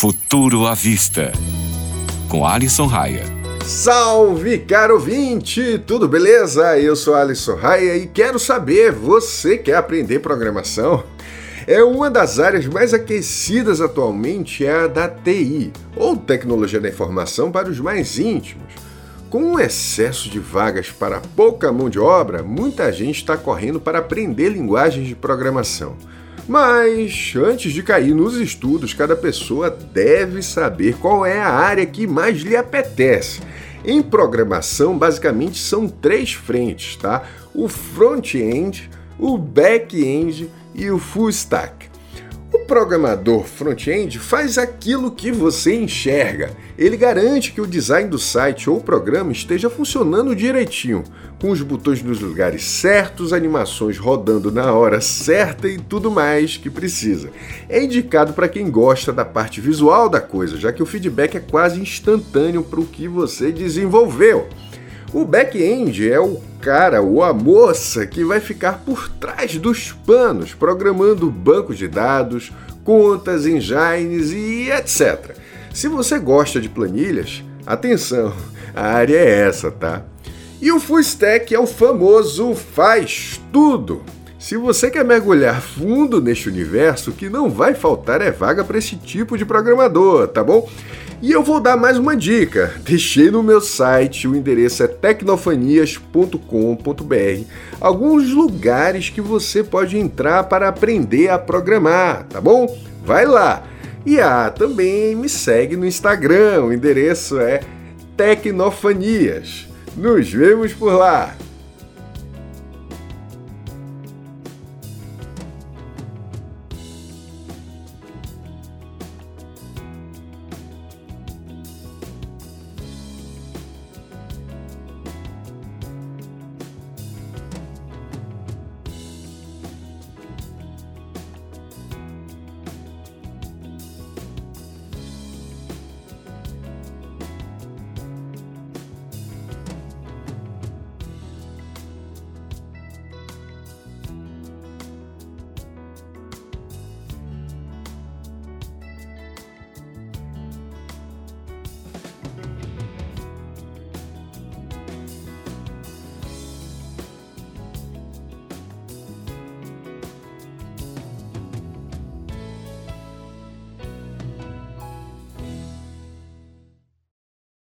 Futuro à Vista, com Alisson Raia. Salve, caro ouvinte! Tudo beleza? Eu sou Alisson Raia e quero saber, você quer aprender programação? É uma das áreas mais aquecidas atualmente é a da TI, ou tecnologia da informação para os mais íntimos. Com um excesso de vagas para pouca mão de obra, muita gente está correndo para aprender linguagens de programação. Mas antes de cair nos estudos, cada pessoa deve saber qual é a área que mais lhe apetece. Em programação, basicamente são três frentes, tá? O front-end, o back-end e o full stack. O programador front-end faz aquilo que você enxerga. Ele garante que o design do site ou programa esteja funcionando direitinho, com os botões nos lugares certos, animações rodando na hora certa e tudo mais que precisa. É indicado para quem gosta da parte visual da coisa, já que o feedback é quase instantâneo para o que você desenvolveu. O back-end é o cara ou a moça que vai ficar por trás dos panos, programando bancos de dados, contas, engines e etc. Se você gosta de planilhas, atenção, a área é essa, tá? E o full stack é o famoso faz tudo. Se você quer mergulhar fundo neste universo, o que não vai faltar é vaga para esse tipo de programador, tá bom? E eu vou dar mais uma dica. Deixei no meu site, o endereço é tecnofanias.com.br, alguns lugares que você pode entrar para aprender a programar, tá bom? Vai lá. E ah, também me segue no Instagram, o endereço é Tecnofanias. Nos vemos por lá.